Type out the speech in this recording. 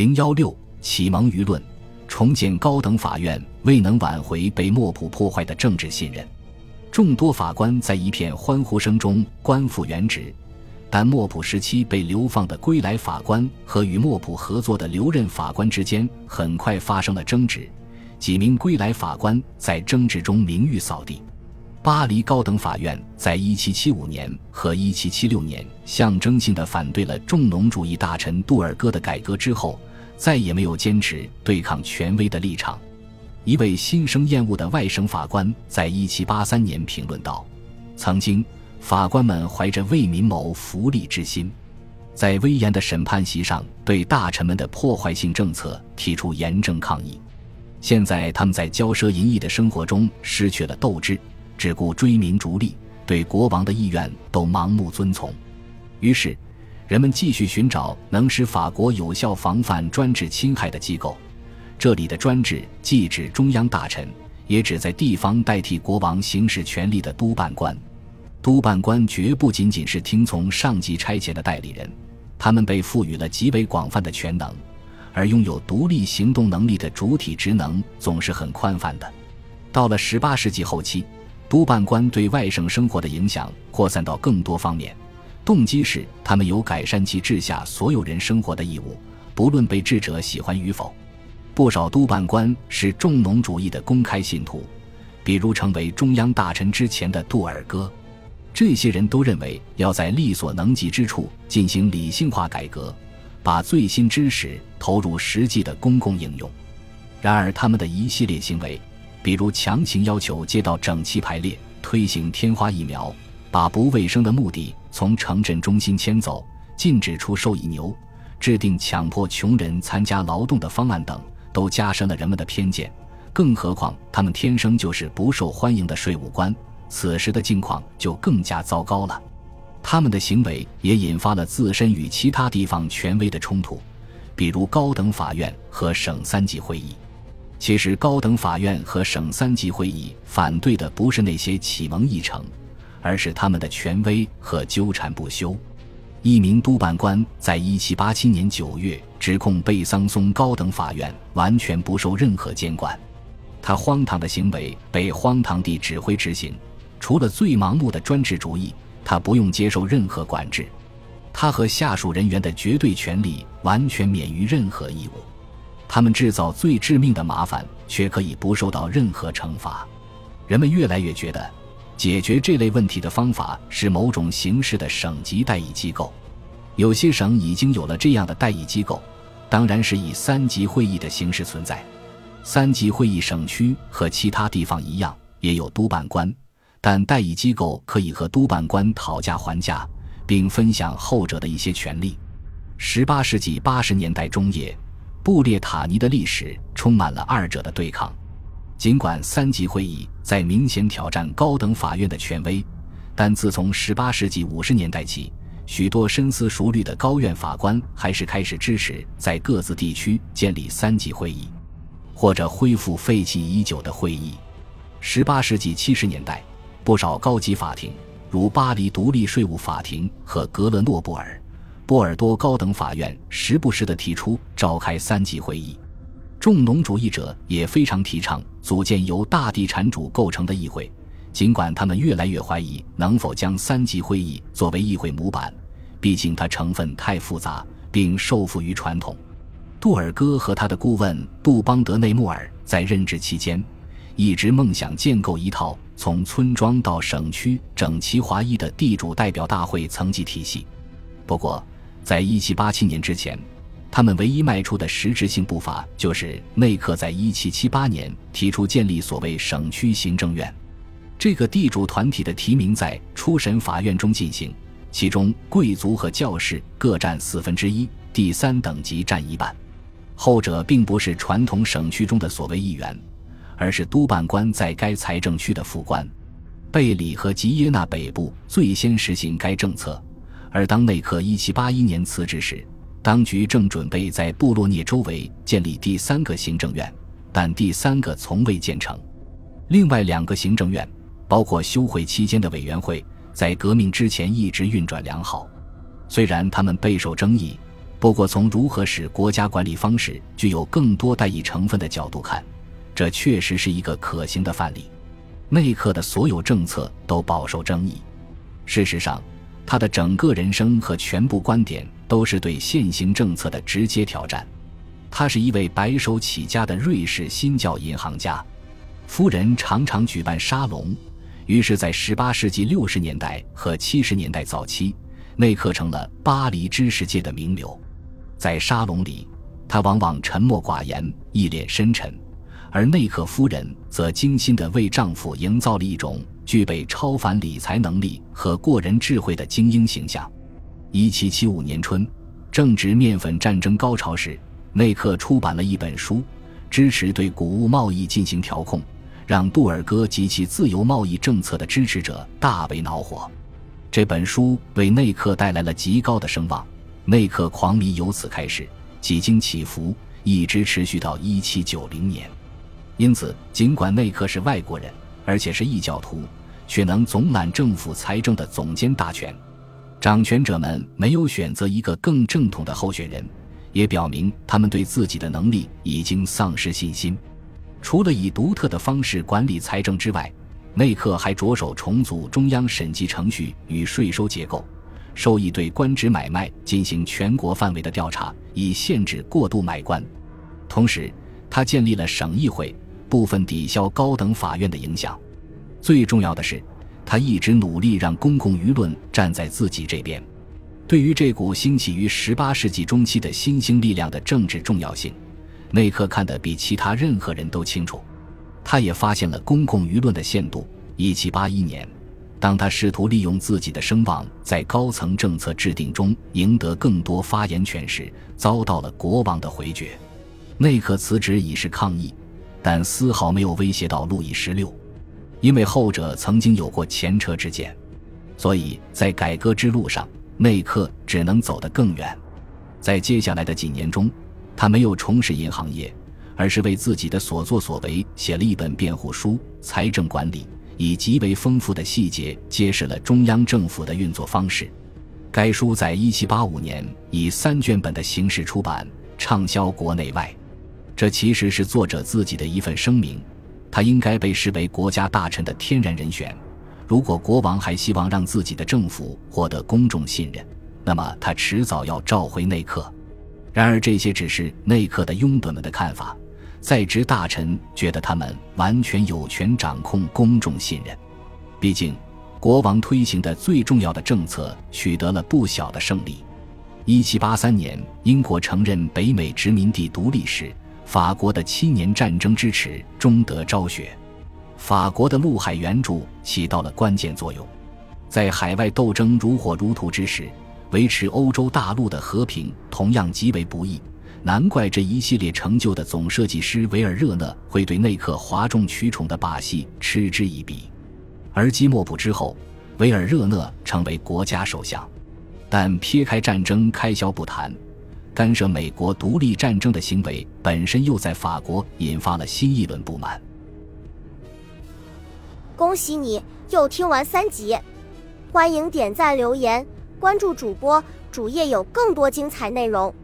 零幺六启蒙舆论，重建高等法院未能挽回被莫普破坏的政治信任，众多法官在一片欢呼声中官复原职，但莫普时期被流放的归来法官和与莫普合作的留任法官之间很快发生了争执，几名归来法官在争执中名誉扫地。巴黎高等法院在1775年和1776年象征性的反对了重农主义大臣杜尔戈的改革之后。再也没有坚持对抗权威的立场。一位心生厌恶的外省法官在一七八三年评论道：“曾经，法官们怀着为民谋福利之心，在威严的审判席上对大臣们的破坏性政策提出严正抗议。现在，他们在骄奢淫逸的生活中失去了斗志，只顾追名逐利，对国王的意愿都盲目遵从。于是。”人们继续寻找能使法国有效防范专制侵害的机构。这里的专制既指中央大臣，也指在地方代替国王行使权力的督办官。督办官绝不仅仅是听从上级差遣的代理人，他们被赋予了极为广泛的权能，而拥有独立行动能力的主体职能总是很宽泛的。到了十八世纪后期，督办官对外省生活的影响扩散到更多方面。动机是他们有改善其治下所有人生活的义务，不论被治者喜欢与否。不少督办官是重农主义的公开信徒，比如成为中央大臣之前的杜尔戈。这些人都认为要在力所能及之处进行理性化改革，把最新知识投入实际的公共应用。然而，他们的一系列行为，比如强行要求街道整齐排列、推行天花疫苗。把不卫生的墓地从城镇中心迁走，禁止出售乙牛，制定强迫穷人参加劳动的方案等，都加深了人们的偏见。更何况他们天生就是不受欢迎的税务官，此时的境况就更加糟糕了。他们的行为也引发了自身与其他地方权威的冲突，比如高等法院和省三级会议。其实，高等法院和省三级会议反对的不是那些启蒙议程。而是他们的权威和纠缠不休。一名督办官在一七八七年九月指控贝桑松高等法院完全不受任何监管，他荒唐的行为被荒唐地指挥执行。除了最盲目的专制主义，他不用接受任何管制。他和下属人员的绝对权力完全免于任何义务。他们制造最致命的麻烦，却可以不受到任何惩罚。人们越来越觉得。解决这类问题的方法是某种形式的省级代议机构，有些省已经有了这样的代议机构，当然是以三级会议的形式存在。三级会议省区和其他地方一样，也有督办官，但代议机构可以和督办官讨价还价，并分享后者的一些权利。十八世纪八十年代中叶，布列塔尼的历史充满了二者的对抗。尽管三级会议在明显挑战高等法院的权威，但自从18世纪50年代起，许多深思熟虑的高院法官还是开始支持在各自地区建立三级会议，或者恢复废弃已久的会议。18世纪70年代，不少高级法庭，如巴黎独立税务法庭和格勒诺布尔、波尔多高等法院，时不时地提出召开三级会议。重农主义者也非常提倡组建由大地产主构成的议会，尽管他们越来越怀疑能否将三级会议作为议会模板，毕竟它成分太复杂，并受缚于传统。杜尔戈和他的顾问杜邦德内穆尔在任职期间，一直梦想建构一套从村庄到省区整齐划一的地主代表大会层级体系。不过，在1787年之前。他们唯一迈出的实质性步伐，就是内克在1778年提出建立所谓省区行政院。这个地主团体的提名在初审法院中进行，其中贵族和教士各占四分之一，第三等级占一半。后者并不是传统省区中的所谓议员，而是督办官在该财政区的副官。贝里和吉耶纳北部最先实行该政策，而当内克1781年辞职时。当局正准备在布洛涅周围建立第三个行政院，但第三个从未建成。另外两个行政院，包括休会期间的委员会，在革命之前一直运转良好。虽然他们备受争议，不过，从如何使国家管理方式具有更多代议成分的角度看，这确实是一个可行的范例。内克的所有政策都饱受争议。事实上，他的整个人生和全部观点都是对现行政策的直接挑战。他是一位白手起家的瑞士新教银行家，夫人常常举办沙龙，于是，在18世纪60年代和70年代早期，内克成了巴黎知识界的名流。在沙龙里，他往往沉默寡言，一脸深沉，而内克夫人则精心地为丈夫营造了一种具备超凡理财能力和过人智慧的精英形象。1775年春，正值面粉战争高潮时，内克出版了一本书，支持对谷物贸易进行调控，让杜尔戈及其自由贸易政策的支持者大为恼火。这本书为内克带来了极高的声望。内克狂迷由此开始，几经起伏，一直持续到一七九零年。因此，尽管内克是外国人，而且是异教徒，却能总揽政府财政的总监大权。掌权者们没有选择一个更正统的候选人，也表明他们对自己的能力已经丧失信心。除了以独特的方式管理财政之外，内克还着手重组中央审计程序与税收结构。授意对官职买卖进行全国范围的调查，以限制过度买官。同时，他建立了省议会，部分抵消高等法院的影响。最重要的是，他一直努力让公共舆论站在自己这边。对于这股兴起于18世纪中期的新兴力量的政治重要性，内克看得比其他任何人都清楚。他也发现了公共舆论的限度。1781年。当他试图利用自己的声望在高层政策制定中赢得更多发言权时，遭到了国王的回绝。内克辞职以示抗议，但丝毫没有威胁到路易十六，因为后者曾经有过前车之鉴。所以在改革之路上，内克只能走得更远。在接下来的几年中，他没有从事银行业，而是为自己的所作所为写了一本辩护书《财政管理》。以极为丰富的细节揭示了中央政府的运作方式。该书在1785年以三卷本的形式出版，畅销国内外。这其实是作者自己的一份声明。他应该被视为国家大臣的天然人选。如果国王还希望让自己的政府获得公众信任，那么他迟早要召回内克。然而，这些只是内克的拥趸们的看法。在职大臣觉得他们完全有权掌控公众信任，毕竟国王推行的最重要的政策取得了不小的胜利。一七八三年，英国承认北美殖民地独立时，法国的七年战争支持终得昭雪。法国的陆海援助起到了关键作用，在海外斗争如火如荼之时，维持欧洲大陆的和平同样极为不易。难怪这一系列成就的总设计师维尔热讷会对内克哗众取宠的把戏嗤之以鼻。而基莫普之后，维尔热讷成为国家首相，但撇开战争开销不谈，干涉美国独立战争的行为本身又在法国引发了新一轮不满。恭喜你又听完三集，欢迎点赞、留言、关注主播，主页有更多精彩内容。